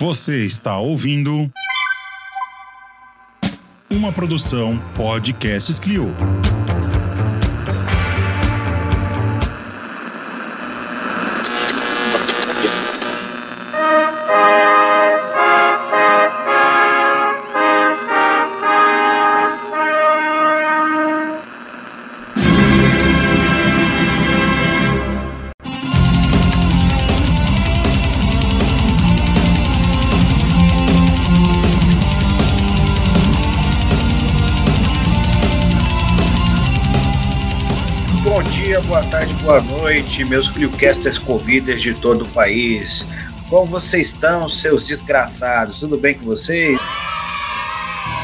Você está ouvindo uma produção Podcasts Clio. Noite, meus ClioCasters Covidas de todo o país. Como vocês estão, seus desgraçados? Tudo bem com vocês?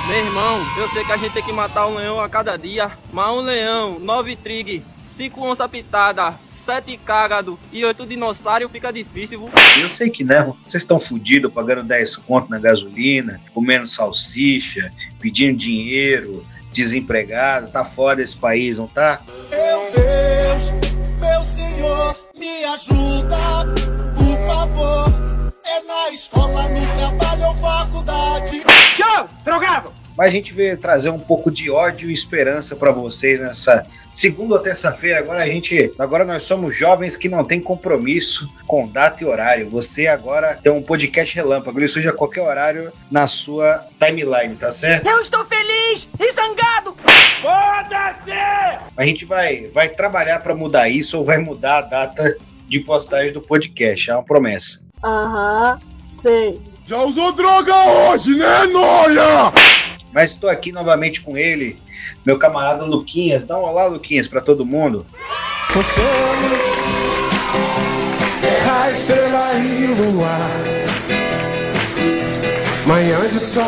Meu irmão, eu sei que a gente tem que matar um leão a cada dia, mas um leão, nove trig, cinco onça pitada, sete cágado e oito dinossauro fica difícil, viu? Eu sei que não. Vocês estão fodidos pagando 10 conto na gasolina, comendo salsicha, pedindo dinheiro, desempregado. Tá foda esse país, não tá? Meu ajuda, por favor. É na escola, no trabalho ou faculdade. Show! Drogado! Mas a gente veio trazer um pouco de ódio e esperança pra vocês nessa segunda ou terça-feira. Agora a gente, agora nós somos jovens que não tem compromisso com data e horário. Você agora tem um podcast relâmpago, ele surge a qualquer horário na sua timeline, tá certo? Eu estou feliz e zangado! A gente vai, vai trabalhar pra mudar isso ou vai mudar a data de postagem do podcast, é uma promessa. Aham, sei. Já usou droga hoje, né, Noia? Mas estou aqui novamente com ele, meu camarada Luquinhas. Dá um olá, Luquinhas, pra todo mundo. a estrela e o luar. Manhã de sol.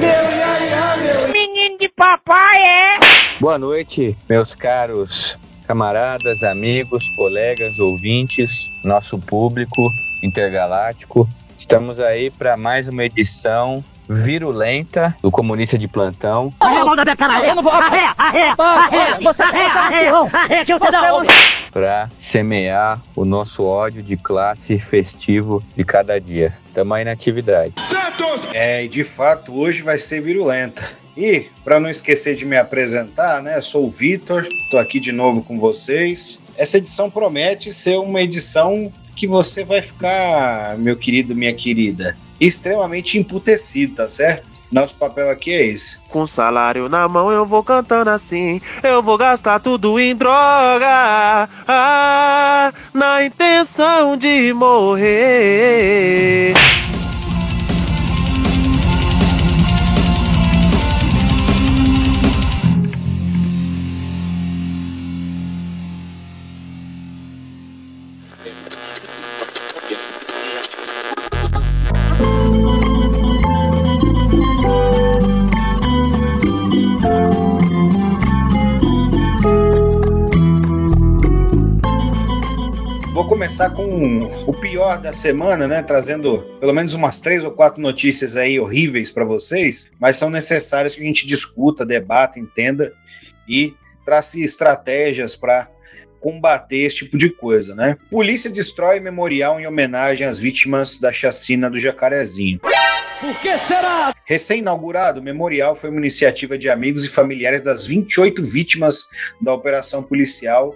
Meu iaia, meu Menino de papai, é? Boa noite, meus caros camaradas, amigos, colegas, ouvintes, nosso público intergaláctico. Estamos aí para mais uma edição virulenta do Comunista de Plantão para semear o nosso ódio de classe festivo de cada dia. Tamo aí na atividade. É, e de fato, hoje vai ser virulenta. E, para não esquecer de me apresentar, né, sou o Vitor, tô aqui de novo com vocês. Essa edição promete ser uma edição que você vai ficar, meu querido, minha querida, extremamente emputecido, tá certo? Nosso papel aqui é esse. Com salário na mão eu vou cantando assim. Eu vou gastar tudo em droga. Ah, na intenção de morrer. Começar com o pior da semana, né? Trazendo pelo menos umas três ou quatro notícias aí horríveis para vocês, mas são necessárias que a gente discuta, debata, entenda e trace estratégias para combater esse tipo de coisa, né? Polícia destrói memorial em homenagem às vítimas da chacina do Jacarezinho. Por que será? Recém-inaugurado, o memorial foi uma iniciativa de amigos e familiares das 28 vítimas da operação policial,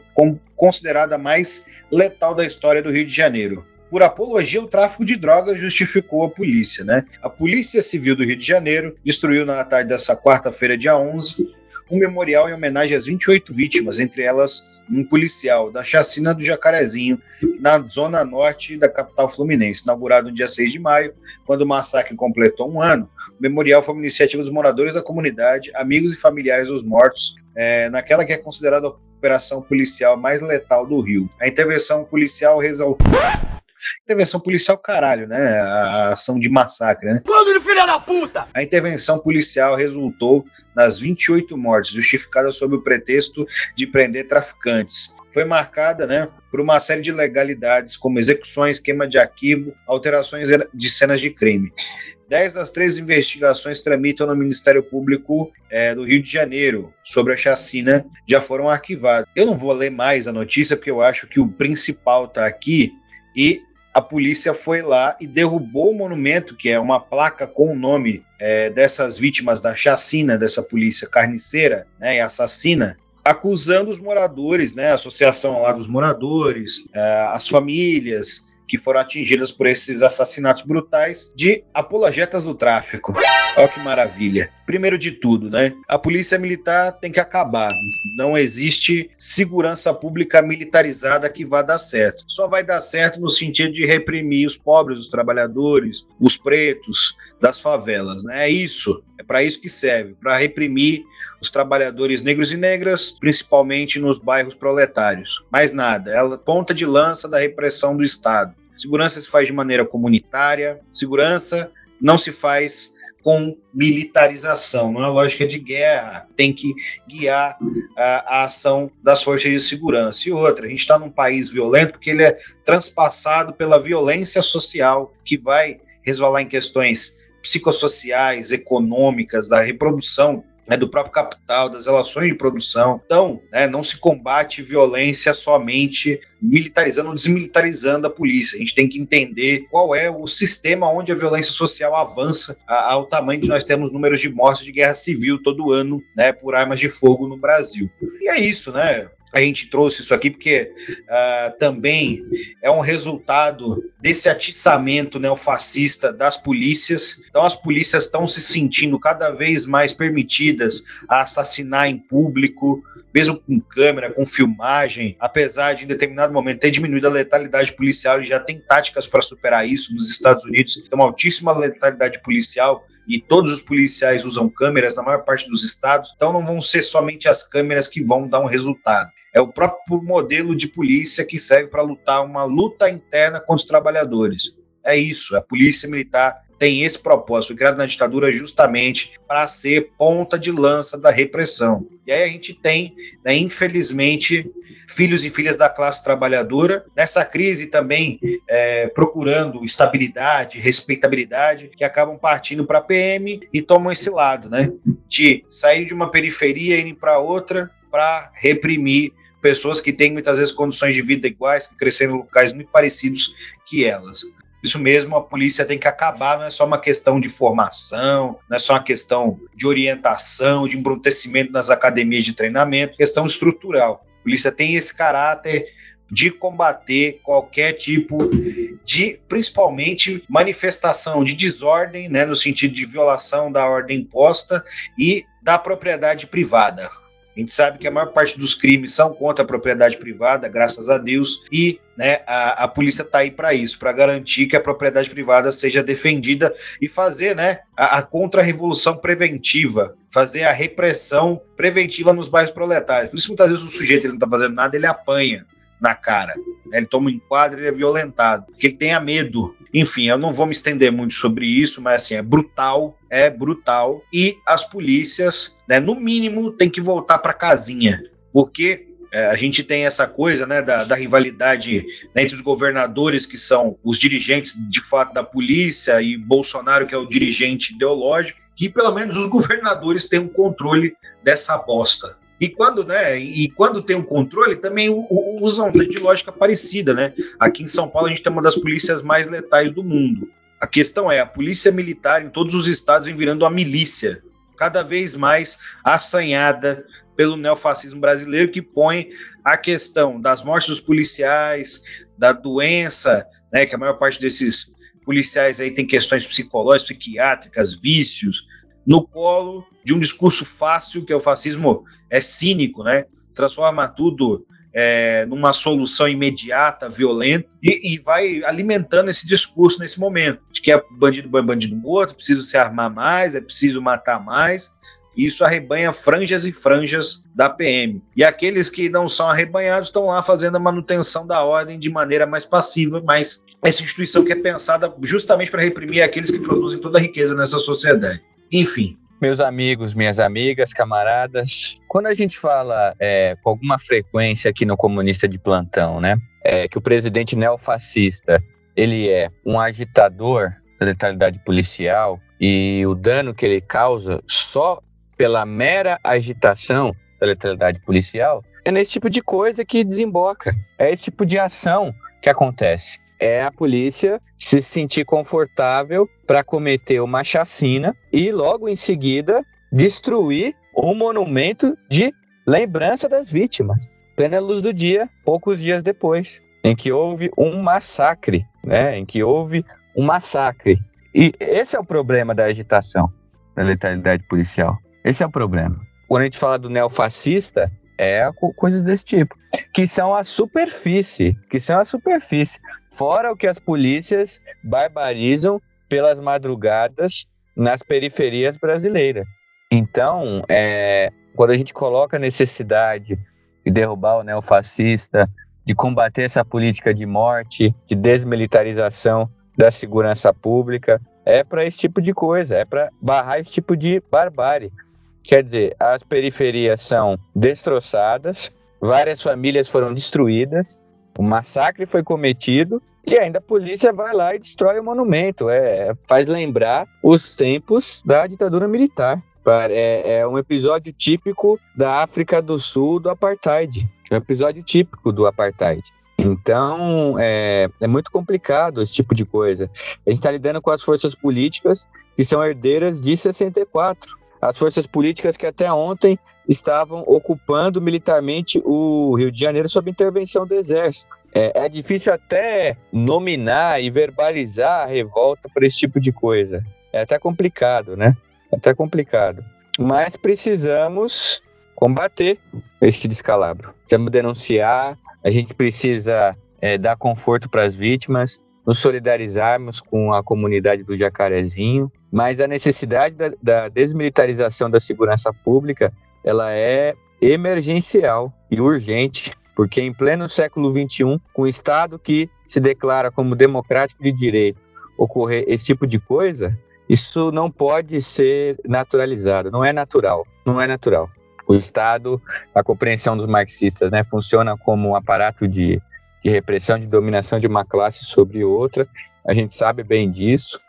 considerada a mais letal da história do Rio de Janeiro. Por apologia, o tráfico de drogas justificou a polícia, né? A Polícia Civil do Rio de Janeiro destruiu na tarde dessa quarta-feira, dia 11, um memorial em homenagem às 28 vítimas, entre elas um policial da chacina do Jacarezinho, na zona norte da capital fluminense, inaugurado no dia 6 de maio, quando o massacre completou um ano. O memorial foi uma iniciativa dos moradores da comunidade, amigos e familiares dos mortos, é, naquela que é considerada a operação policial mais letal do Rio. A intervenção policial resultou. Intervenção policial, caralho, né? A, ação de massacre, né? Bando de filha da puta! A intervenção policial resultou nas 28 mortes, justificada sob o pretexto de prender traficantes. Foi marcada né, por uma série de ilegalidades, como execuções, queima de arquivo, alterações de cenas de crime. Dez das três investigações tramitam no Ministério Público eh, do Rio de Janeiro sobre a chacina já foram arquivadas. Eu não vou ler mais a notícia porque eu acho que o principal está aqui e a polícia foi lá e derrubou o monumento, que é uma placa com o nome é, dessas vítimas da chacina dessa polícia carniceira né, e assassina, acusando os moradores, né, a associação lá dos moradores, é, as famílias, que foram atingidas por esses assassinatos brutais de apologetas do tráfico. Olha que maravilha. Primeiro de tudo, né? A polícia militar tem que acabar. Não existe segurança pública militarizada que vá dar certo. Só vai dar certo no sentido de reprimir os pobres, os trabalhadores, os pretos das favelas, né? É isso. É para isso que serve, para reprimir os trabalhadores negros e negras, principalmente nos bairros proletários. Mais nada, ela ponta de lança da repressão do Estado. Segurança se faz de maneira comunitária, segurança não se faz com militarização, não é lógica de guerra, tem que guiar a, a ação das forças de segurança. E outra, a gente está num país violento porque ele é transpassado pela violência social que vai resvalar em questões psicossociais, econômicas, da reprodução né, do próprio capital, das relações de produção. Então, né, não se combate violência somente militarizando ou desmilitarizando a polícia. A gente tem que entender qual é o sistema onde a violência social avança ao tamanho de nós temos números de mortes de guerra civil todo ano, né, por armas de fogo no Brasil. E é isso, né? A gente trouxe isso aqui porque uh, também é um resultado desse atiçamento neofascista das polícias. Então, as polícias estão se sentindo cada vez mais permitidas a assassinar em público, mesmo com câmera, com filmagem, apesar de em determinado momento ter diminuído a letalidade policial, e já tem táticas para superar isso. Nos Estados Unidos tem uma altíssima letalidade policial e todos os policiais usam câmeras na maior parte dos estados, então não vão ser somente as câmeras que vão dar um resultado é o próprio modelo de polícia que serve para lutar uma luta interna contra os trabalhadores. É isso, a polícia militar tem esse propósito, criado na ditadura justamente para ser ponta de lança da repressão. E aí a gente tem, né, infelizmente, filhos e filhas da classe trabalhadora, nessa crise também é, procurando estabilidade, respeitabilidade, que acabam partindo para a PM e tomam esse lado, né? De sair de uma periferia e ir para outra para reprimir pessoas que têm muitas vezes condições de vida iguais, que cresceram em locais muito parecidos que elas. Isso mesmo, a polícia tem que acabar, não é só uma questão de formação, não é só uma questão de orientação, de embrutecimento nas academias de treinamento, questão estrutural. A polícia tem esse caráter de combater qualquer tipo de, principalmente, manifestação de desordem, né, no sentido de violação da ordem imposta e da propriedade privada. A gente sabe que a maior parte dos crimes são contra a propriedade privada, graças a Deus, e né, a, a polícia está aí para isso, para garantir que a propriedade privada seja defendida e fazer né, a, a contra-revolução preventiva, fazer a repressão preventiva nos bairros proletários. Por isso, muitas vezes, o sujeito ele não está fazendo nada, ele apanha na cara. Né? Ele toma um enquadro, ele é violentado, porque ele tenha medo. Enfim, eu não vou me estender muito sobre isso, mas assim, é brutal, é brutal. E as polícias, né, no mínimo, tem que voltar para casinha, porque é, a gente tem essa coisa né, da, da rivalidade né, entre os governadores, que são os dirigentes de fato da polícia, e Bolsonaro, que é o dirigente ideológico, que pelo menos os governadores têm um controle dessa bosta. E quando, né, e quando tem um controle, também usam de lógica parecida, né? Aqui em São Paulo a gente tem uma das polícias mais letais do mundo. A questão é, a polícia militar em todos os estados vem virando uma milícia, cada vez mais assanhada pelo neofascismo brasileiro, que põe a questão das mortes dos policiais, da doença, né, que a maior parte desses policiais aí tem questões psicológicas, psiquiátricas, vícios, no colo de um discurso fácil, que é o fascismo é cínico, né? Transforma tudo é, numa solução imediata, violenta, e, e, vai alimentando esse discurso nesse momento, de que é bandido bom, bandido morto, preciso se armar mais, é preciso matar mais, e isso arrebanha franjas e franjas da PM. E aqueles que não são arrebanhados estão lá fazendo a manutenção da ordem de maneira mais passiva, mas essa instituição que é pensada justamente para reprimir aqueles que produzem toda a riqueza nessa sociedade. Enfim, meus amigos, minhas amigas, camaradas, quando a gente fala é, com alguma frequência aqui no Comunista de Plantão, né, é, que o presidente neofascista ele é um agitador da letalidade policial e o dano que ele causa só pela mera agitação da letalidade policial, é nesse tipo de coisa que desemboca, é esse tipo de ação que acontece. É a polícia se sentir confortável para cometer uma chacina e logo em seguida destruir um monumento de lembrança das vítimas. Plena luz do dia, poucos dias depois, em que houve um massacre, né? Em que houve um massacre. E esse é o problema da agitação, da letalidade policial. Esse é o problema. Quando a gente fala do neofascista, é coisas desse tipo, que são a superfície, que são a superfície, fora o que as polícias barbarizam pelas madrugadas nas periferias brasileiras. Então, é, quando a gente coloca a necessidade de derrubar o neofascista, de combater essa política de morte, de desmilitarização da segurança pública, é para esse tipo de coisa, é para barrar esse tipo de barbárie. Quer dizer, as periferias são destroçadas, várias famílias foram destruídas, o massacre foi cometido e ainda a polícia vai lá e destrói o monumento. É, faz lembrar os tempos da ditadura militar. É, é um episódio típico da África do Sul do apartheid. É um episódio típico do apartheid. Então, é, é, muito complicado esse tipo de coisa. A gente está lidando com as forças políticas que são herdeiras de 64 as forças políticas que até ontem estavam ocupando militarmente o Rio de Janeiro sob intervenção do Exército. É, é difícil até nominar e verbalizar a revolta por esse tipo de coisa. É até complicado, né? É até complicado. Mas precisamos combater este descalabro. Precisamos denunciar, a gente precisa é, dar conforto para as vítimas, nos solidarizarmos com a comunidade do Jacarezinho, mas a necessidade da, da desmilitarização da segurança pública ela é emergencial e urgente, porque em pleno século XXI, com o Estado que se declara como democrático de direito, ocorrer esse tipo de coisa, isso não pode ser naturalizado, não é natural, não é natural. O Estado, a compreensão dos marxistas, né, funciona como um aparato de de repressão, de dominação de uma classe sobre outra. A gente sabe bem disso,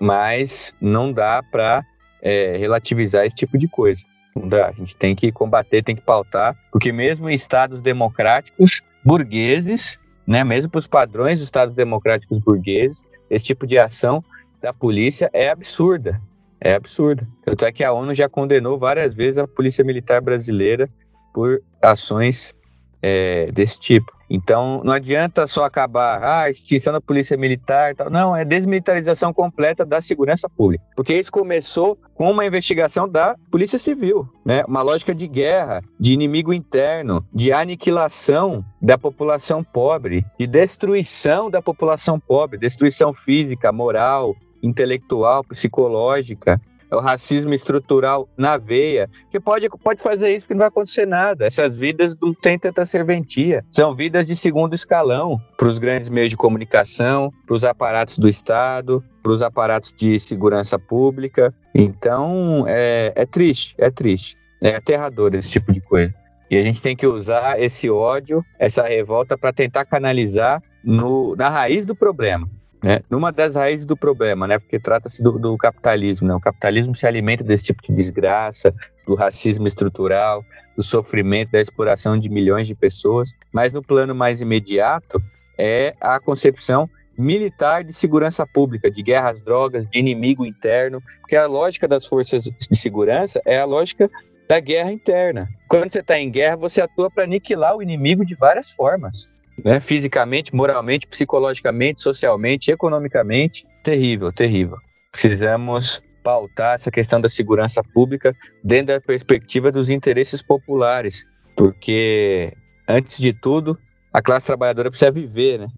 mas não dá para é, relativizar esse tipo de coisa. Não dá. A gente tem que combater, tem que pautar, porque mesmo em estados democráticos burgueses, né, mesmo para os padrões dos estados democráticos burgueses, esse tipo de ação da polícia é absurda. É absurda. Tanto é que a ONU já condenou várias vezes a polícia militar brasileira por ações é, desse tipo. Então, não adianta só acabar, ah, extinção da polícia militar, tal. não, é desmilitarização completa da segurança pública. Porque isso começou com uma investigação da Polícia Civil, né? Uma lógica de guerra, de inimigo interno, de aniquilação da população pobre, de destruição da população pobre, destruição física, moral, intelectual, psicológica, é o racismo estrutural na veia, que pode, pode fazer isso porque não vai acontecer nada. Essas vidas não têm tanta serventia. São vidas de segundo escalão para os grandes meios de comunicação, para os aparatos do Estado, para os aparatos de segurança pública. Então, é, é triste, é triste. É aterrador esse tipo de coisa. E a gente tem que usar esse ódio, essa revolta, para tentar canalizar no, na raiz do problema né, numa das raízes do problema, né, porque trata-se do, do, capitalismo, né, o capitalismo se alimenta desse tipo de desgraça, do racismo estrutural, do sofrimento, da exploração de milhões de pessoas, mas no plano mais imediato é a concepção militar de segurança pública, de guerra às drogas, de inimigo interno, porque a lógica das forças de segurança é a lógica da guerra interna. Quando você está em guerra, você atua para aniquilar o inimigo de várias formas né? Fisicamente, moralmente, psicologicamente, socialmente, economicamente. Terrível, terrível. Precisamos pautar essa questão da segurança pública dentro da perspectiva dos interesses populares, porque, antes de tudo, a classe trabalhadora precisa viver, né?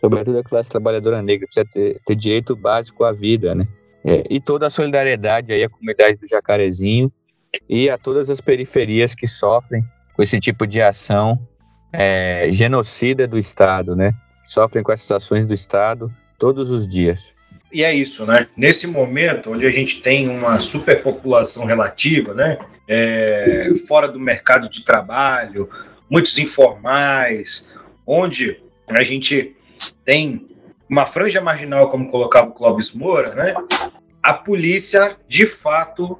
Sobretudo a classe trabalhadora negra precisa ter, ter direito básico à vida, né? É, e toda a solidariedade aí à comunidade do Jacarezinho e a todas as periferias que sofrem com esse tipo de ação é, genocida do Estado, né? Sofrem com essas ações do Estado todos os dias. E é isso, né? Nesse momento onde a gente tem uma superpopulação relativa, né? É, fora do mercado de trabalho, muitos informais, onde a gente tem uma franja marginal, como colocava o Clóvis Moura, né? A polícia, de fato,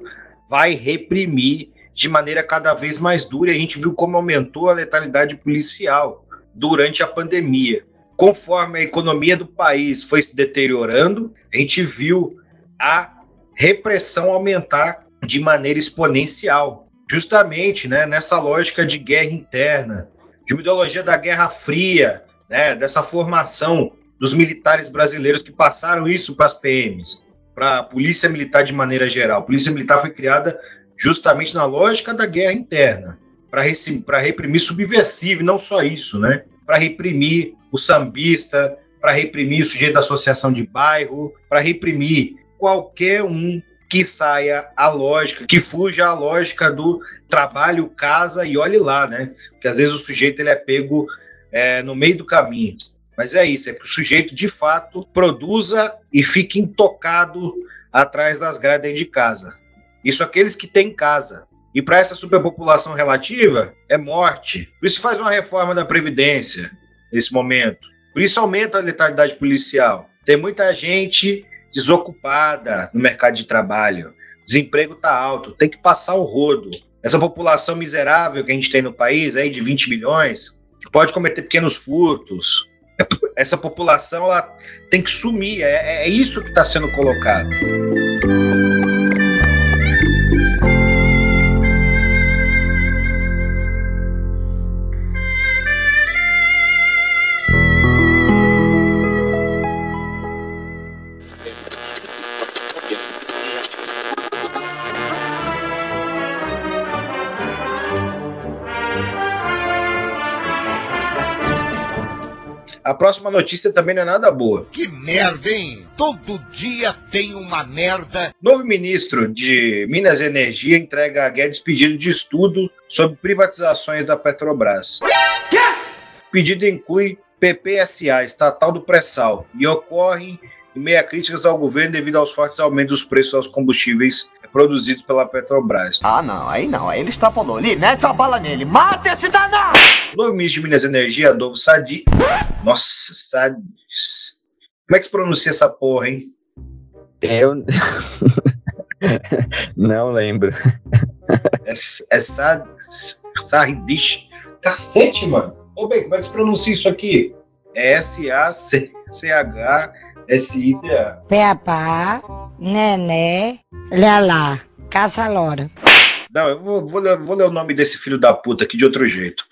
vai reprimir de maneira cada vez mais dura. E a gente viu como aumentou a letalidade policial durante a pandemia. conforme a economia do país foi se deteriorando, a gente viu a repressão aumentar de maneira exponencial, justamente né, nessa lógica de guerra interna, de uma ideologia da Guerra Fria, né, dessa formação dos militares brasileiros que passaram isso para as PMs, para a Polícia Militar de maneira geral. A Polícia Militar foi criada justamente na lógica da guerra interna, para reprimir subversivo, e não só isso, né? Para reprimir o sambista, para reprimir o sujeito da associação de bairro, para reprimir qualquer um que saia a lógica, que fuja a lógica do trabalho, casa e olhe lá, né? Porque às vezes o sujeito ele é pego é, no meio do caminho. Mas é isso, é que o sujeito de fato produza e fique intocado atrás das grades de casa. Isso aqueles que têm casa. E para essa superpopulação relativa, é morte. Por isso faz uma reforma da Previdência nesse momento. Por isso aumenta a letalidade policial. Tem muita gente desocupada no mercado de trabalho. Desemprego está alto, tem que passar o rodo. Essa população miserável que a gente tem no país, aí de 20 milhões, pode cometer pequenos furtos. Essa população ela tem que sumir. É, é isso que está sendo colocado. Próxima notícia também não é nada boa. Que merda, hein? Todo dia tem uma merda. Novo ministro de Minas e Energia entrega a Guedes pedido de estudo sobre privatizações da Petrobras. Quê? O pedido inclui PPSA, estatal do pré-sal, e ocorre em meia críticas ao governo devido aos fortes aumentos dos preços aos combustíveis produzidos pela Petrobras. Ah, não, aí não, aí ele extrapolou ali, mete a bala nele, mata esse danado! Novo ministro de Minas e Energia, Adolfo Sadi. Nossa, Sadi. Como é que se pronuncia essa porra, hein? Eu. não lembro. É, é Sad. Sardish. Cacete, mano. Ô, bem, como é que se pronuncia isso aqui? É S-A-C-H-S-I-D-A. Peapá, Nené, Lelá, Caça-Lora. Não, eu vou, vou, ler, vou ler o nome desse filho da puta aqui de outro jeito.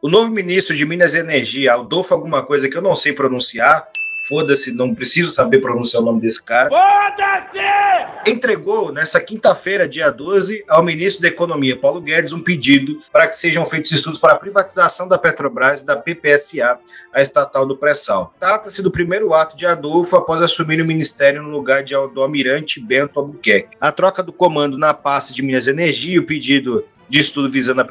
O novo ministro de Minas e Energia, Adolfo alguma coisa que eu não sei pronunciar, foda-se, não preciso saber pronunciar o nome desse cara. Foda-se! Entregou nessa quinta-feira, dia 12, ao ministro da Economia, Paulo Guedes, um pedido para que sejam feitos estudos para a privatização da Petrobras e da PPSA, a estatal do pré-sal. Trata-se do primeiro ato de Adolfo após assumir o ministério no lugar de, do almirante Bento Albuquerque. A troca do comando na pasta de Minas e Energia e o pedido de estudo visando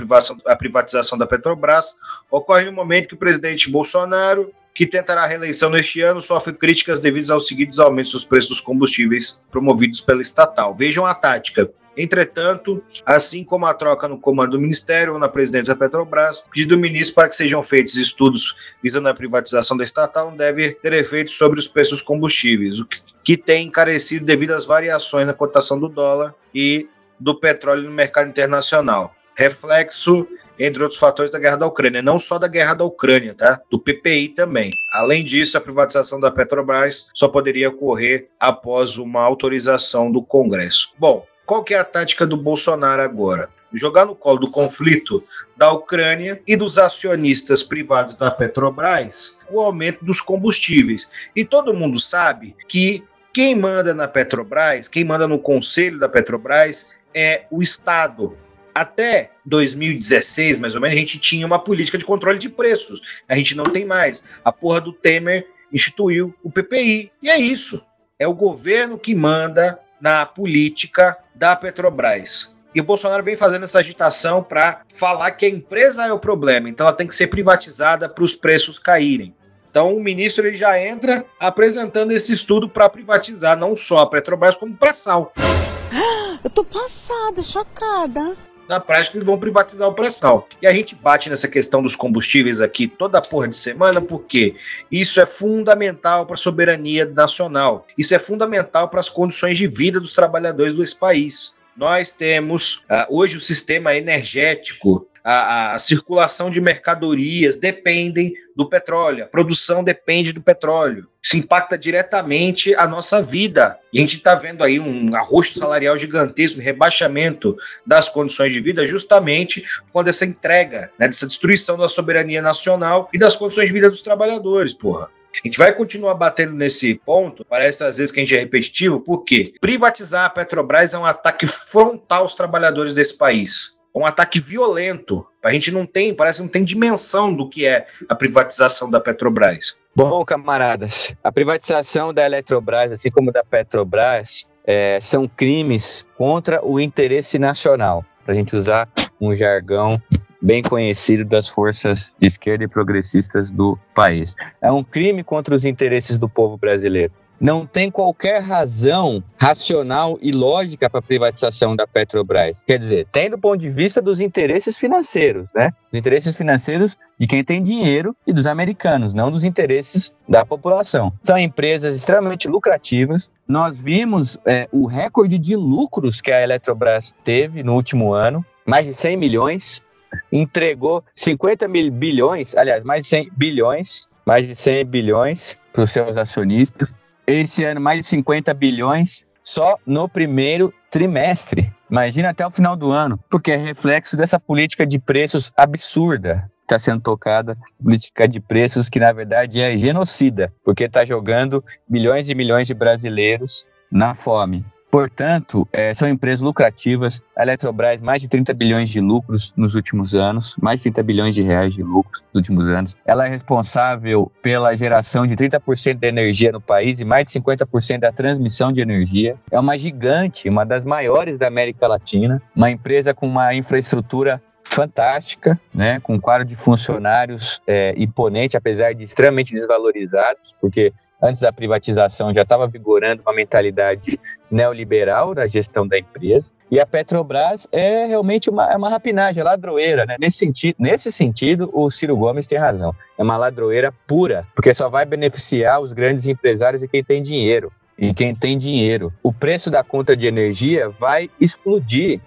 a privatização da Petrobras ocorre no momento que o presidente Bolsonaro que tentará reeleição neste ano, sofre críticas devido aos seguidos aumentos dos preços dos combustíveis promovidos pela estatal. Vejam a tática. Entretanto, assim como a troca no comando do Ministério ou na presidência da Petrobras, pedido do ministro para que sejam feitos estudos visando a privatização da estatal deve ter efeitos sobre os preços dos combustíveis, o que tem encarecido devido às variações na cotação do dólar e do petróleo no mercado internacional. Reflexo entre outros fatores da guerra da Ucrânia, não só da guerra da Ucrânia, tá? Do PPI também. Além disso, a privatização da Petrobras só poderia ocorrer após uma autorização do Congresso. Bom, qual que é a tática do Bolsonaro agora? Jogar no colo do conflito da Ucrânia e dos acionistas privados da Petrobras o aumento dos combustíveis. E todo mundo sabe que quem manda na Petrobras, quem manda no conselho da Petrobras é o Estado. Até 2016, mais ou menos, a gente tinha uma política de controle de preços. A gente não tem mais. A porra do Temer instituiu o PPI. E é isso. É o governo que manda na política da Petrobras. E o Bolsonaro vem fazendo essa agitação para falar que a empresa é o problema, então ela tem que ser privatizada para os preços caírem. Então o ministro ele já entra apresentando esse estudo para privatizar não só a Petrobras como o pré-sal. Eu tô passada, chocada na prática eles vão privatizar o pré-sal. E a gente bate nessa questão dos combustíveis aqui toda porra de semana, porque isso é fundamental para a soberania nacional. Isso é fundamental para as condições de vida dos trabalhadores desse país. Nós temos uh, hoje o sistema energético a, a circulação de mercadorias dependem do petróleo, a produção depende do petróleo. Isso impacta diretamente a nossa vida. E a gente está vendo aí um arrosto salarial gigantesco, um rebaixamento das condições de vida, justamente quando essa entrega, né, dessa destruição da soberania nacional e das condições de vida dos trabalhadores, porra. A gente vai continuar batendo nesse ponto, parece às vezes que a gente é repetitivo, porque privatizar a Petrobras é um ataque frontal aos trabalhadores desse país. Um ataque violento. A gente não tem, parece que não tem dimensão do que é a privatização da Petrobras. Bom, camaradas, a privatização da Eletrobras, assim como da Petrobras, é, são crimes contra o interesse nacional. Para a gente usar um jargão bem conhecido das forças de esquerda e progressistas do país. É um crime contra os interesses do povo brasileiro. Não tem qualquer razão racional e lógica para a privatização da Petrobras. Quer dizer, tem do ponto de vista dos interesses financeiros, né? Os interesses financeiros de quem tem dinheiro e dos americanos, não dos interesses da população. São empresas extremamente lucrativas. Nós vimos é, o recorde de lucros que a Eletrobras teve no último ano, mais de 100 milhões entregou 50 mil bilhões, aliás, mais de 100 bilhões, mais de 100 bilhões para os seus acionistas. Esse ano, mais de 50 bilhões só no primeiro trimestre. Imagina até o final do ano, porque é reflexo dessa política de preços absurda que está sendo tocada, política de preços que na verdade é genocida, porque está jogando milhões e milhões de brasileiros na fome. Portanto, é, são empresas lucrativas. A Eletrobras, mais de 30 bilhões de lucros nos últimos anos, mais de 30 bilhões de reais de lucros nos últimos anos. Ela é responsável pela geração de 30% da energia no país e mais de 50% da transmissão de energia. É uma gigante, uma das maiores da América Latina, uma empresa com uma infraestrutura fantástica, né, com um quadro de funcionários é, imponente, apesar de extremamente desvalorizados, porque antes da privatização já estava vigorando uma mentalidade neoliberal na gestão da empresa. E a Petrobras é realmente uma, é uma rapinagem, é ladroeira. Né? Nesse, sentido, nesse sentido, o Ciro Gomes tem razão. É uma ladroeira pura, porque só vai beneficiar os grandes empresários e quem tem dinheiro. E quem tem dinheiro. O preço da conta de energia vai explodir.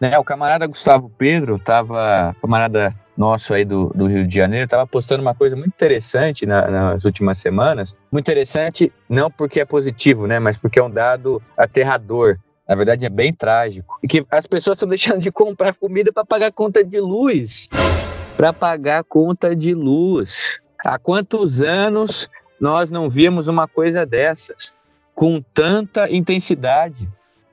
Né? O camarada Gustavo Pedro estava. Camarada nosso aí do, do Rio de Janeiro estava postando uma coisa muito interessante na, nas últimas semanas. Muito interessante, não porque é positivo, né? Mas porque é um dado aterrador. Na verdade, é bem trágico. E que as pessoas estão deixando de comprar comida para pagar conta de luz. Para pagar conta de luz. Há quantos anos nós não víamos uma coisa dessas? Com tanta intensidade.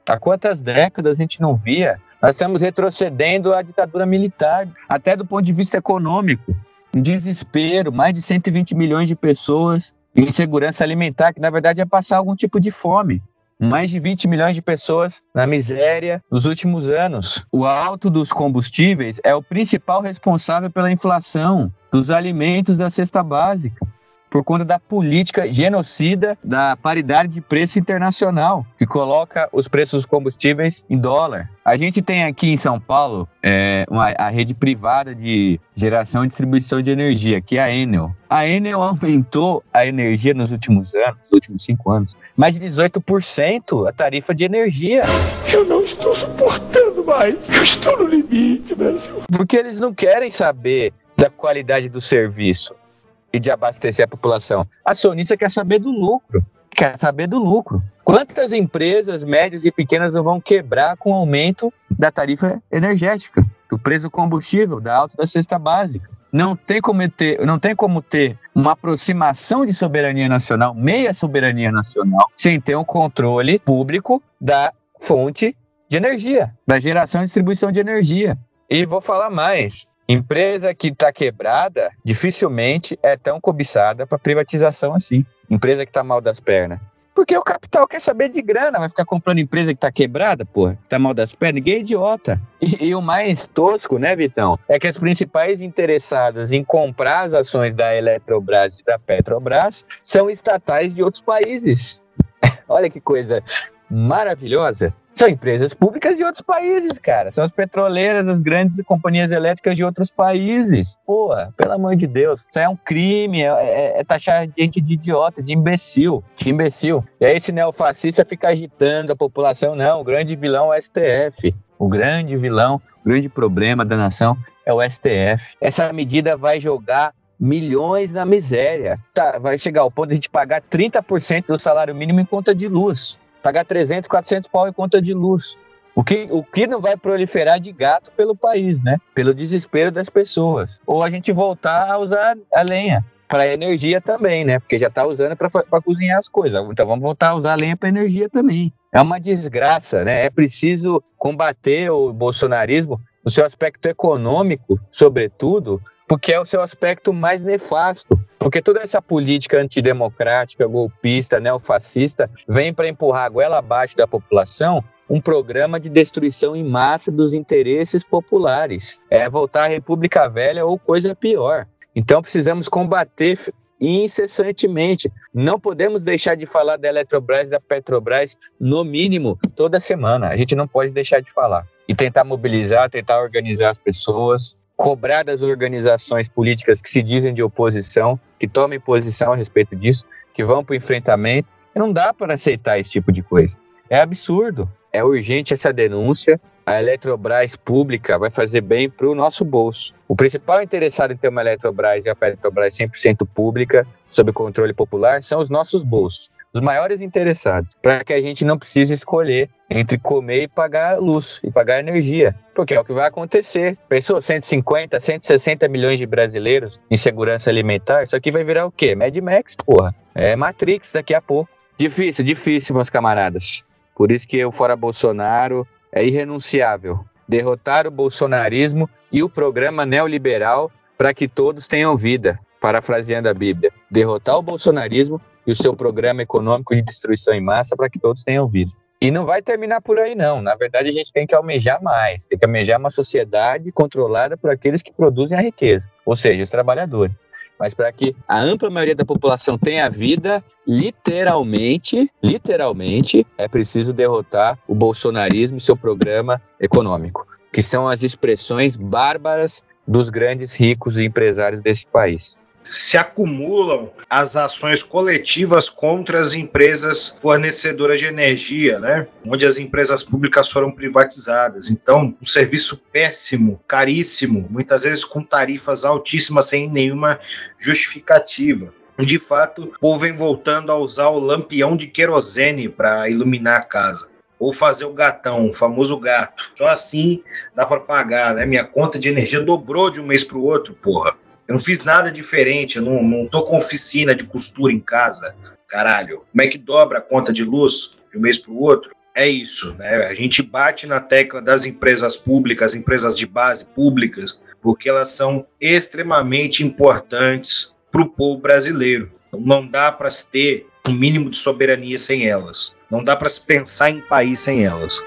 Há quantas décadas a gente não via nós estamos retrocedendo à ditadura militar, até do ponto de vista econômico. Um desespero, mais de 120 milhões de pessoas insegurança alimentar, que na verdade é passar algum tipo de fome. Mais de 20 milhões de pessoas na miséria nos últimos anos. O alto dos combustíveis é o principal responsável pela inflação dos alimentos da cesta básica por conta da política genocida da paridade de preço internacional, que coloca os preços dos combustíveis em dólar. A gente tem aqui em São Paulo é, uma, a rede privada de geração e distribuição de energia, que é a Enel. A Enel aumentou a energia nos últimos anos, nos últimos cinco anos, mais de 18% a tarifa de energia. Eu não estou suportando mais. Eu estou no limite, Brasil. Porque eles não querem saber da qualidade do serviço e de abastecer a população. A acionista quer saber do lucro. Quer saber do lucro. Quantas empresas médias e pequenas vão quebrar com o aumento da tarifa energética, do preço do combustível, da alta da cesta básica? Não tem como ter, não tem como ter uma aproximação de soberania nacional, meia soberania nacional, sem ter um controle público da fonte de energia, da geração e distribuição de energia. E vou falar mais. Empresa que está quebrada dificilmente é tão cobiçada para privatização assim. Empresa que está mal das pernas. Porque o capital quer saber de grana, vai ficar comprando empresa que está quebrada, porra, tá mal das pernas, ninguém é idiota. E, e, o mais tosco, né, Vitão, é que as principais interessadas em comprar as ações da Eletrobras e da Petrobras são estatais de outros países. Olha que coisa maravilhosa. São empresas públicas de outros países, cara. São as petroleiras, as grandes companhias elétricas de outros países. Porra, pelo amor de Deus. Isso é um crime, é, é, é taxar gente de idiota, de imbecil. De imbecil. E aí esse neofascista fica agitando a população. Não, o grande vilão é o STF. O grande vilão, o grande problema da nação é é o STF. Essa medida vai jogar milhões na miséria. Tá, vai chegar ao ponto de a gente pagar 30% do salário mínimo em conta de luz. Pagar 300, 400 pau em conta de luz. O que, o que não vai proliferar de gato pelo país, né? Pelo desespero das pessoas. Ou a gente voltar a usar a lenha para energia também, né? Porque já está usando para cozinhar as coisas. Então vamos voltar a usar a lenha para energia também. É uma desgraça, né? É preciso combater o bolsonarismo no seu aspecto econômico, sobretudo, porque é o seu aspecto mais nefasto. Porque toda essa política antidemocrática, golpista, neofascista, vem para empurrar a goela abaixo da população um programa de destruição em massa dos interesses populares. É voltar à República Velha ou coisa pior. Então precisamos combater incessantemente. Não podemos deixar de falar da Eletrobras e da Petrobras, no mínimo, toda semana. A gente não pode deixar de falar. E tentar mobilizar, tentar organizar as pessoas, cobrar das organizações políticas que se dizem de oposição, que tomem posição a respeito disso, que vão para o enfrentamento. Não dá para aceitar esse tipo de coisa. É absurdo. É urgente essa denúncia. A Eletrobras pública vai fazer bem para o nosso bolso. O principal interessado em ter uma Eletrobras e a Petrobras 100% pública, sob controle popular, são os nossos bolsos. Os maiores interessados, para que a gente não precise escolher entre comer e pagar luz e pagar energia, porque é o que vai acontecer. Pensou 150, 160 milhões de brasileiros em segurança alimentar? Isso aqui vai virar o quê? Mad Max, porra. É Matrix daqui a pouco. Difícil, difícil, meus camaradas. Por isso que o Fora Bolsonaro é irrenunciável. Derrotar o bolsonarismo e o programa neoliberal para que todos tenham vida, parafraseando a Bíblia. Derrotar o bolsonarismo e o seu programa econômico de destruição em massa para que todos tenham vida. E não vai terminar por aí, não. Na verdade, a gente tem que almejar mais. Tem que almejar uma sociedade controlada por aqueles que produzem a riqueza, ou seja, os trabalhadores mas para que a ampla maioria da população tenha vida, literalmente, literalmente, é preciso derrotar o bolsonarismo e seu programa econômico, que são as expressões bárbaras dos grandes ricos e empresários desse país se acumulam as ações coletivas contra as empresas fornecedoras de energia, né? Onde as empresas públicas foram privatizadas. Então, um serviço péssimo, caríssimo, muitas vezes com tarifas altíssimas sem nenhuma justificativa. De fato, o povo vem voltando a usar o lampião de querosene para iluminar a casa ou fazer o gatão, o famoso gato. Só assim dá para pagar, né? Minha conta de energia dobrou de um mês para o outro, porra. Eu não fiz nada diferente, eu não, não tô com oficina de costura em casa. Caralho, como é que dobra a conta de luz de um mês para o outro? É isso, né? A gente bate na tecla das empresas públicas, empresas de base públicas, porque elas são extremamente importantes para o povo brasileiro. Não dá para se ter um mínimo de soberania sem elas. Não dá para se pensar em país sem elas.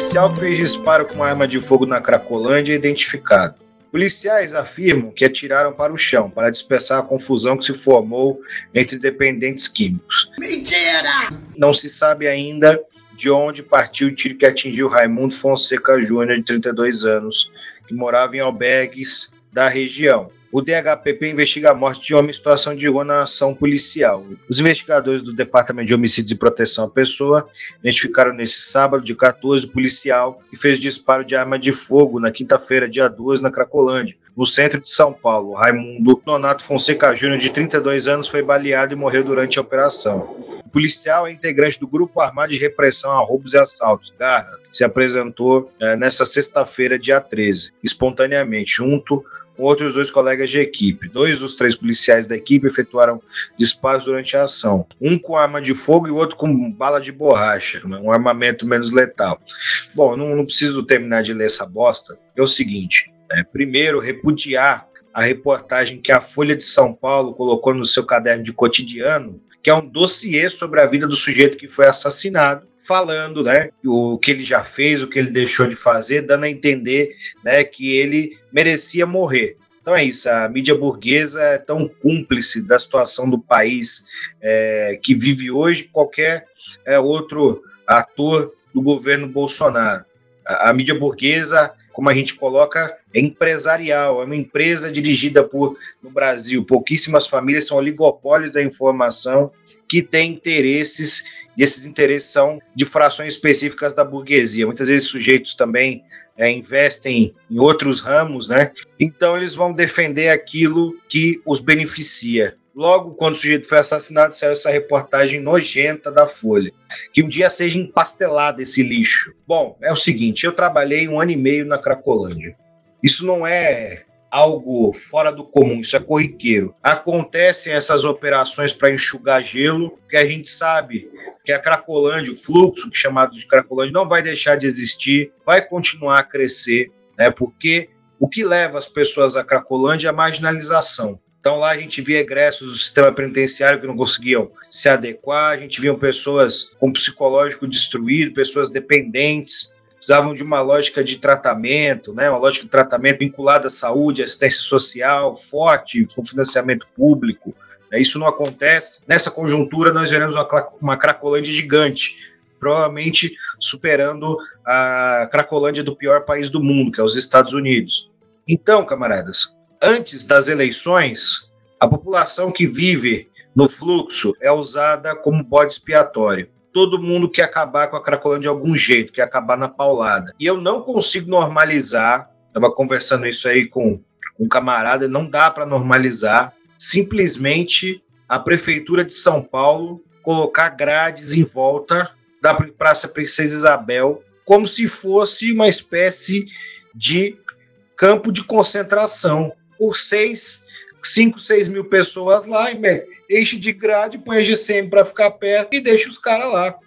Policial que fez disparo com arma de fogo na Cracolândia é identificado. Policiais afirmam que atiraram para o chão para dispersar a confusão que se formou entre dependentes químicos. Mentira! Não se sabe ainda de onde partiu o tiro que atingiu Raimundo Fonseca Júnior, de 32 anos, que morava em albergues da região. O DHPP investiga a morte de homem em situação de rua na ação policial. Os investigadores do Departamento de Homicídios e Proteção à Pessoa identificaram nesse sábado, de 14, o policial que fez disparo de arma de fogo na quinta-feira, dia 2, na Cracolândia, no centro de São Paulo. Raimundo Nonato Fonseca Júnior, de 32 anos, foi baleado e morreu durante a operação. O policial é integrante do Grupo Armado de Repressão a Roubos e Assaltos, Garra, se apresentou é, nessa sexta-feira, dia 13, espontaneamente, junto com outros dois colegas de equipe. Dois dos três policiais da equipe efetuaram disparos durante a ação. Um com arma de fogo e o outro com bala de borracha, né? um armamento menos letal. Bom, não, não preciso terminar de ler essa bosta. É o seguinte: né? primeiro, repudiar a reportagem que a Folha de São Paulo colocou no seu caderno de cotidiano, que é um dossiê sobre a vida do sujeito que foi assassinado falando, né, o que ele já fez, o que ele deixou de fazer, dando a entender, né, que ele merecia morrer. Então é isso, a mídia burguesa é tão cúmplice da situação do país é, que vive hoje, qualquer é, outro ator do governo Bolsonaro. A, a mídia burguesa, como a gente coloca, é empresarial, é uma empresa dirigida por, no Brasil, pouquíssimas famílias são oligopólios da informação que têm interesses e esses interesses são de frações específicas da burguesia. Muitas vezes sujeitos também é, investem em outros ramos, né? Então eles vão defender aquilo que os beneficia. Logo, quando o sujeito foi assassinado, saiu essa reportagem nojenta da Folha. Que um dia seja empastelado esse lixo. Bom, é o seguinte: eu trabalhei um ano e meio na Cracolândia. Isso não é algo fora do comum, isso é corriqueiro. Acontecem essas operações para enxugar gelo, que a gente sabe que a Cracolândia, o fluxo é chamado de Cracolândia, não vai deixar de existir, vai continuar a crescer, né? Porque o que leva as pessoas à Cracolândia é a marginalização. Então lá a gente via egressos do sistema penitenciário que não conseguiam se adequar, a gente via pessoas com psicológico destruído, pessoas dependentes, precisavam de uma lógica de tratamento, né, uma lógica de tratamento vinculada à saúde, assistência social, forte, com financiamento público. Né, isso não acontece. Nessa conjuntura, nós veremos uma, uma Cracolândia gigante, provavelmente superando a Cracolândia do pior país do mundo, que é os Estados Unidos. Então, camaradas, antes das eleições, a população que vive no fluxo é usada como bode expiatório todo mundo quer acabar com a Cracolândia de algum jeito, quer acabar na paulada. E eu não consigo normalizar, estava conversando isso aí com um camarada, não dá para normalizar simplesmente a prefeitura de São Paulo colocar grades em volta da Praça Princesa Isabel, como se fosse uma espécie de campo de concentração. Por seis, cinco, seis mil pessoas lá, e enche de grade, põe a GCM para ficar perto e deixa os caras lá.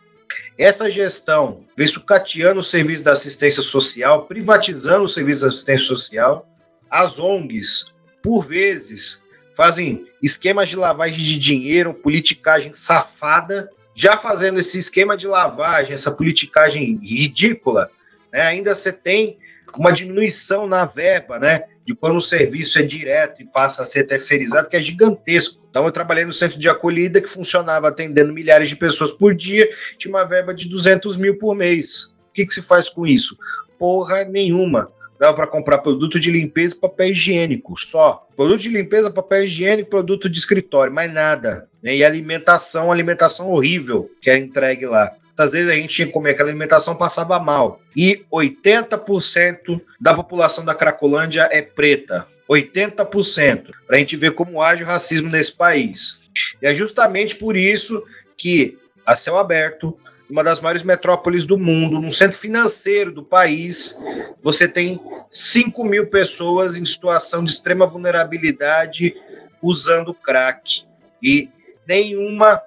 Essa gestão vem sucateando o serviço da assistência social, privatizando o serviço da assistência social. As ONGs, por vezes, fazem esquemas de lavagem de dinheiro, politicagem safada. Já fazendo esse esquema de lavagem, essa politicagem ridícula, né, ainda você tem uma diminuição na verba, né? De quando o serviço é direto e passa a ser terceirizado, que é gigantesco. Então, eu trabalhei no centro de acolhida que funcionava atendendo milhares de pessoas por dia, tinha uma verba de 200 mil por mês. O que, que se faz com isso? Porra nenhuma. Dava para comprar produto de limpeza e papel higiênico, só. Produto de limpeza, papel higiênico, produto de escritório, mais nada. E alimentação, alimentação horrível que era entregue lá às vezes a gente tinha que comer aquela alimentação, passava mal. E 80% da população da Cracolândia é preta. 80%. Para a gente ver como age o racismo nesse país. E é justamente por isso que, a céu aberto, uma das maiores metrópoles do mundo, no centro financeiro do país, você tem 5 mil pessoas em situação de extrema vulnerabilidade usando crack. E nenhuma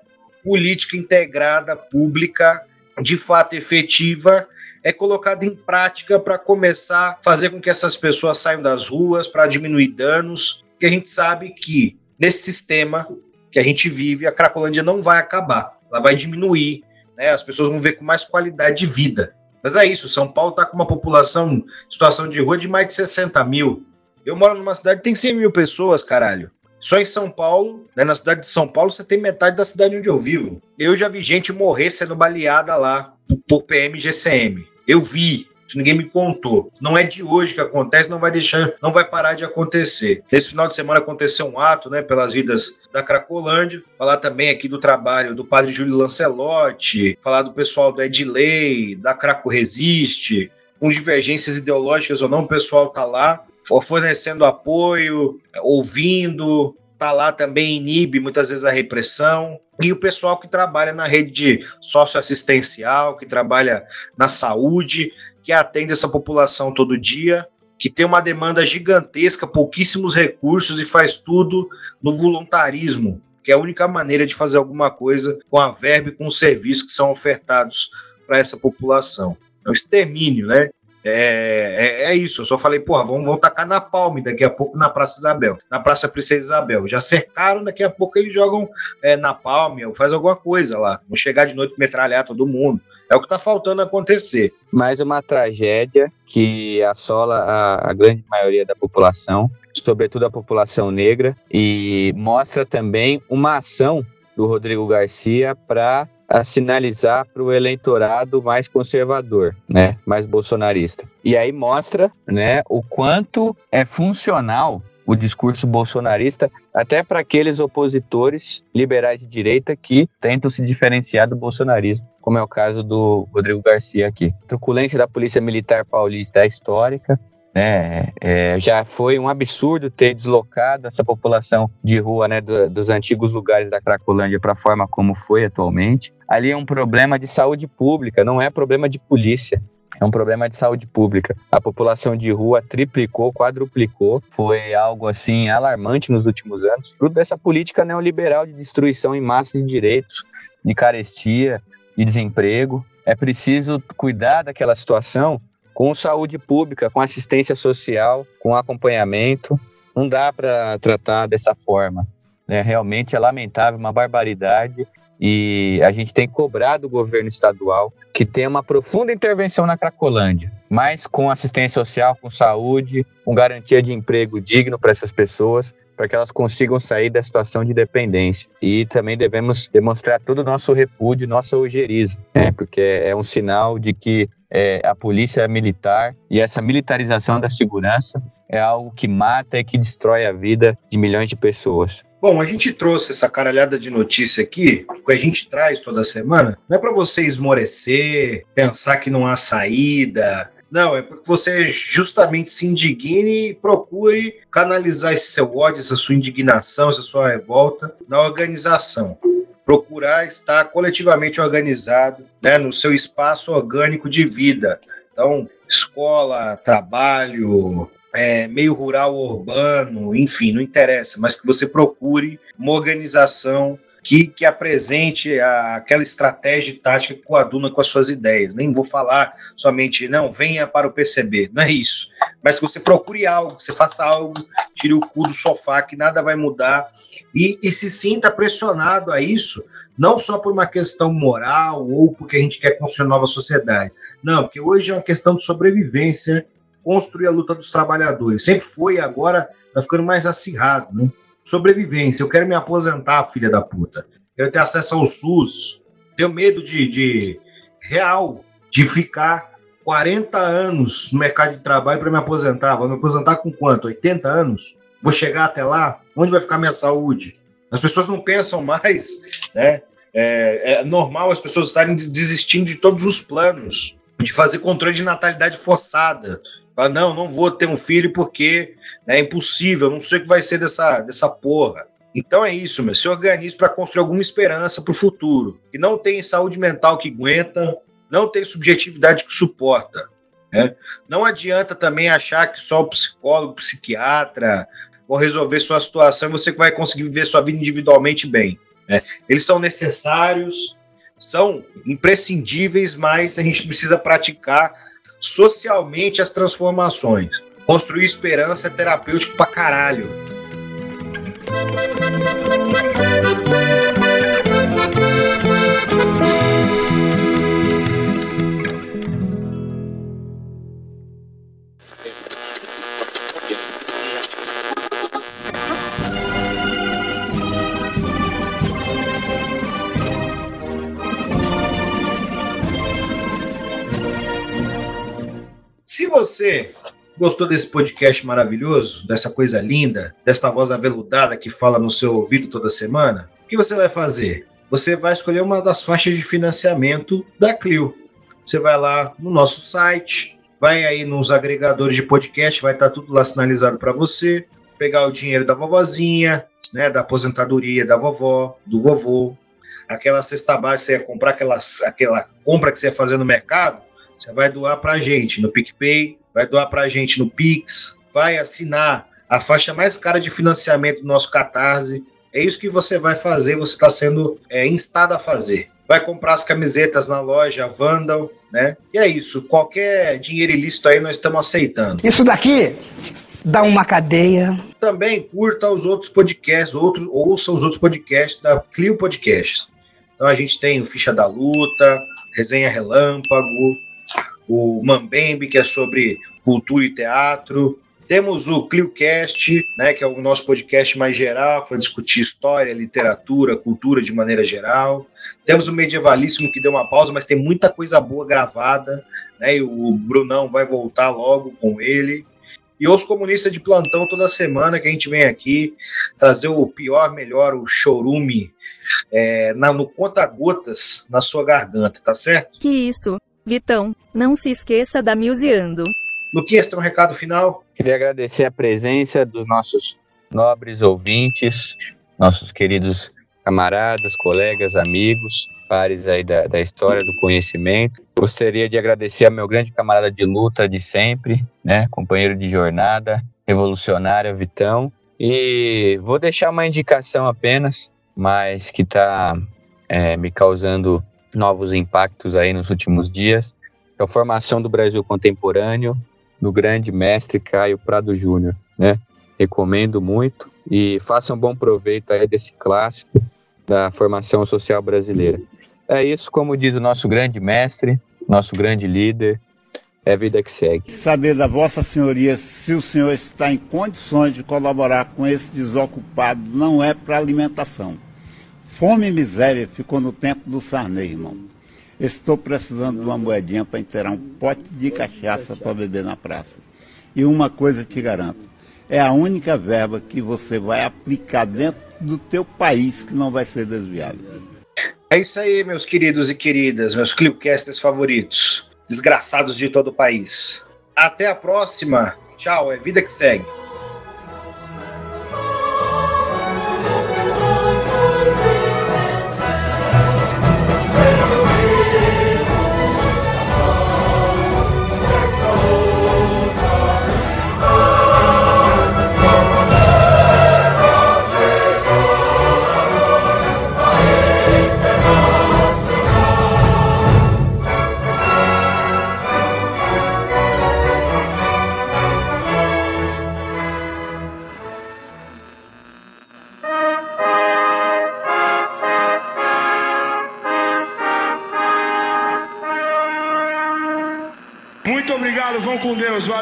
política integrada, pública, de fato efetiva, é colocada em prática para começar a fazer com que essas pessoas saiam das ruas, para diminuir danos, que a gente sabe que nesse sistema que a gente vive, a Cracolândia não vai acabar, ela vai diminuir, né? as pessoas vão ver com mais qualidade de vida. Mas é isso, São Paulo está com uma população, situação de rua de mais de 60 mil. Eu moro numa cidade que tem 100 mil pessoas, caralho. Só em São Paulo, né, na cidade de São Paulo, você tem metade da cidade onde eu vivo. Eu já vi gente morrer sendo baleada lá por PM GCM. Eu vi, isso ninguém me contou. Não é de hoje que acontece, não vai deixar, não vai parar de acontecer. Esse final de semana aconteceu um ato, né, pelas vidas da Cracolândia. Falar também aqui do trabalho do padre Júlio Lancelotti, falar do pessoal do Edley, da Craco Resiste, com divergências ideológicas ou não, o pessoal tá lá fornecendo apoio, ouvindo, tá lá também inibe muitas vezes a repressão. E o pessoal que trabalha na rede socioassistencial, que trabalha na saúde, que atende essa população todo dia, que tem uma demanda gigantesca, pouquíssimos recursos e faz tudo no voluntarismo, que é a única maneira de fazer alguma coisa com a verba e com os serviços que são ofertados para essa população. É um extermínio, né? É, é, é, isso, eu só falei, porra, vamos, vamos tacar na Palme daqui a pouco na Praça Isabel, na Praça Princesa Isabel. Já cercaram, daqui a pouco eles jogam é, na Palme ou faz alguma coisa lá. Vão chegar de noite metralhar todo mundo. É o que está faltando acontecer. Mais uma tragédia que assola a, a grande maioria da população, sobretudo a população negra, e mostra também uma ação do Rodrigo Garcia para a sinalizar para o eleitorado mais conservador, né, mais bolsonarista. E aí mostra, né, o quanto é funcional o discurso bolsonarista até para aqueles opositores liberais de direita que tentam se diferenciar do bolsonarismo, como é o caso do Rodrigo Garcia aqui. A truculência da Polícia Militar Paulista é histórica, né? É, já foi um absurdo ter deslocado essa população de rua, né, do, dos antigos lugares da Cracolândia para a forma como foi atualmente. Ali é um problema de saúde pública, não é problema de polícia. É um problema de saúde pública. A população de rua triplicou, quadruplicou. Foi algo assim alarmante nos últimos anos, fruto dessa política neoliberal de destruição em massa de direitos, de carestia, de desemprego. É preciso cuidar daquela situação com saúde pública, com assistência social, com acompanhamento. Não dá para tratar dessa forma. Né? Realmente é lamentável, uma barbaridade. E a gente tem cobrado do governo estadual que tenha uma profunda intervenção na Cracolândia, mas com assistência social, com saúde, com garantia de emprego digno para essas pessoas, para que elas consigam sair da situação de dependência. E também devemos demonstrar todo o nosso repúdio, nossa ojeriza, né? porque é um sinal de que é, a polícia militar e essa militarização da segurança é algo que mata e que destrói a vida de milhões de pessoas. Bom, a gente trouxe essa caralhada de notícia aqui, que a gente traz toda semana, não é para você esmorecer, pensar que não há saída, não, é porque você justamente se indigne e procure canalizar esse seu ódio, essa sua indignação, essa sua revolta na organização. Procurar estar coletivamente organizado né, no seu espaço orgânico de vida. Então, escola, trabalho, é, meio rural urbano, enfim, não interessa, mas que você procure uma organização que, que apresente a, aquela estratégia e tática que coaduna com as suas ideias. Nem vou falar somente, não, venha para o PCB, não é isso. Mas que você procure algo, que você faça algo, tire o cu do sofá, que nada vai mudar, e, e se sinta pressionado a isso, não só por uma questão moral ou porque a gente quer construir nova sociedade. Não, porque hoje é uma questão de sobrevivência, construir a luta dos trabalhadores. Sempre foi agora está ficando mais acirrado, né? Sobrevivência. Eu quero me aposentar, filha da puta. Quero ter acesso ao SUS. Tenho medo de, de real de ficar 40 anos no mercado de trabalho para me aposentar. Vou me aposentar com quanto? 80 anos? Vou chegar até lá? Onde vai ficar minha saúde? As pessoas não pensam mais, né? É, é normal as pessoas estarem desistindo de todos os planos, de fazer controle de natalidade forçada, Fala, não, não vou ter um filho porque né, é impossível, não sei o que vai ser dessa, dessa porra. Então é isso, meu. Se organize para construir alguma esperança para o futuro. E não tem saúde mental que aguenta, não tem subjetividade que suporta. Né? Não adianta também achar que só o psicólogo, o psiquiatra vão resolver sua situação e você vai conseguir viver sua vida individualmente bem. Né? Eles são necessários, são imprescindíveis, mas a gente precisa praticar socialmente as transformações. Construir esperança é terapêutico pra caralho. Você gostou desse podcast maravilhoso, dessa coisa linda, desta voz aveludada que fala no seu ouvido toda semana, o que você vai fazer? Você vai escolher uma das faixas de financiamento da Clio. Você vai lá no nosso site, vai aí nos agregadores de podcast, vai estar tudo lá sinalizado para você, pegar o dinheiro da vovozinha, né, da aposentadoria da vovó, do vovô, aquela cesta básica, você ia comprar aquela, aquela compra que você ia fazer no mercado, você vai doar para a gente no PicPay, vai doar para a gente no Pix, vai assinar a faixa mais cara de financiamento do nosso Catarse. É isso que você vai fazer, você está sendo é, instado a fazer. Vai comprar as camisetas na loja Vandal, né? E é isso. Qualquer dinheiro ilícito aí nós estamos aceitando. Isso daqui dá uma cadeia. Também curta os outros podcasts, outros, ouça os outros podcasts da Clio Podcast. Então a gente tem o Ficha da Luta, Resenha Relâmpago, o Mambembe, que é sobre cultura e teatro. Temos o ClioCast, né, que é o nosso podcast mais geral, que vai discutir história, literatura, cultura de maneira geral. Temos o Medievalíssimo, que deu uma pausa, mas tem muita coisa boa gravada, né, e o Brunão vai voltar logo com ele. E os comunistas de plantão toda semana que a gente vem aqui trazer o pior, melhor, o chorume é, na, no conta-gotas na sua garganta, tá certo? Que isso, Vitão, não se esqueça da Museando. Luquinhas, tem um recado final? Queria agradecer a presença dos nossos nobres ouvintes, nossos queridos camaradas, colegas, amigos, pares aí da, da história do conhecimento. Gostaria de agradecer ao meu grande camarada de luta de sempre, né, companheiro de jornada, revolucionário Vitão. E vou deixar uma indicação apenas, mas que está é, me causando novos impactos aí nos últimos dias. É a formação do Brasil contemporâneo, do grande mestre Caio Prado Júnior, né? Recomendo muito e façam bom proveito aí desse clássico da formação social brasileira. É isso, como diz o nosso grande mestre, nosso grande líder, é a vida que segue. Saber da Vossa Senhoria se o senhor está em condições de colaborar com esse desocupado não é para alimentação. Fome e miséria ficou no tempo do Sarney, irmão. Estou precisando de uma moedinha para inteirar um pote de cachaça para beber na praça. E uma coisa te garanto, é a única verba que você vai aplicar dentro do teu país que não vai ser desviada. É isso aí, meus queridos e queridas, meus Clipcasters favoritos, desgraçados de todo o país. Até a próxima. Tchau, é vida que segue.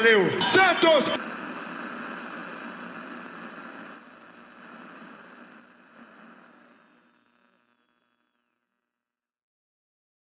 Valeu.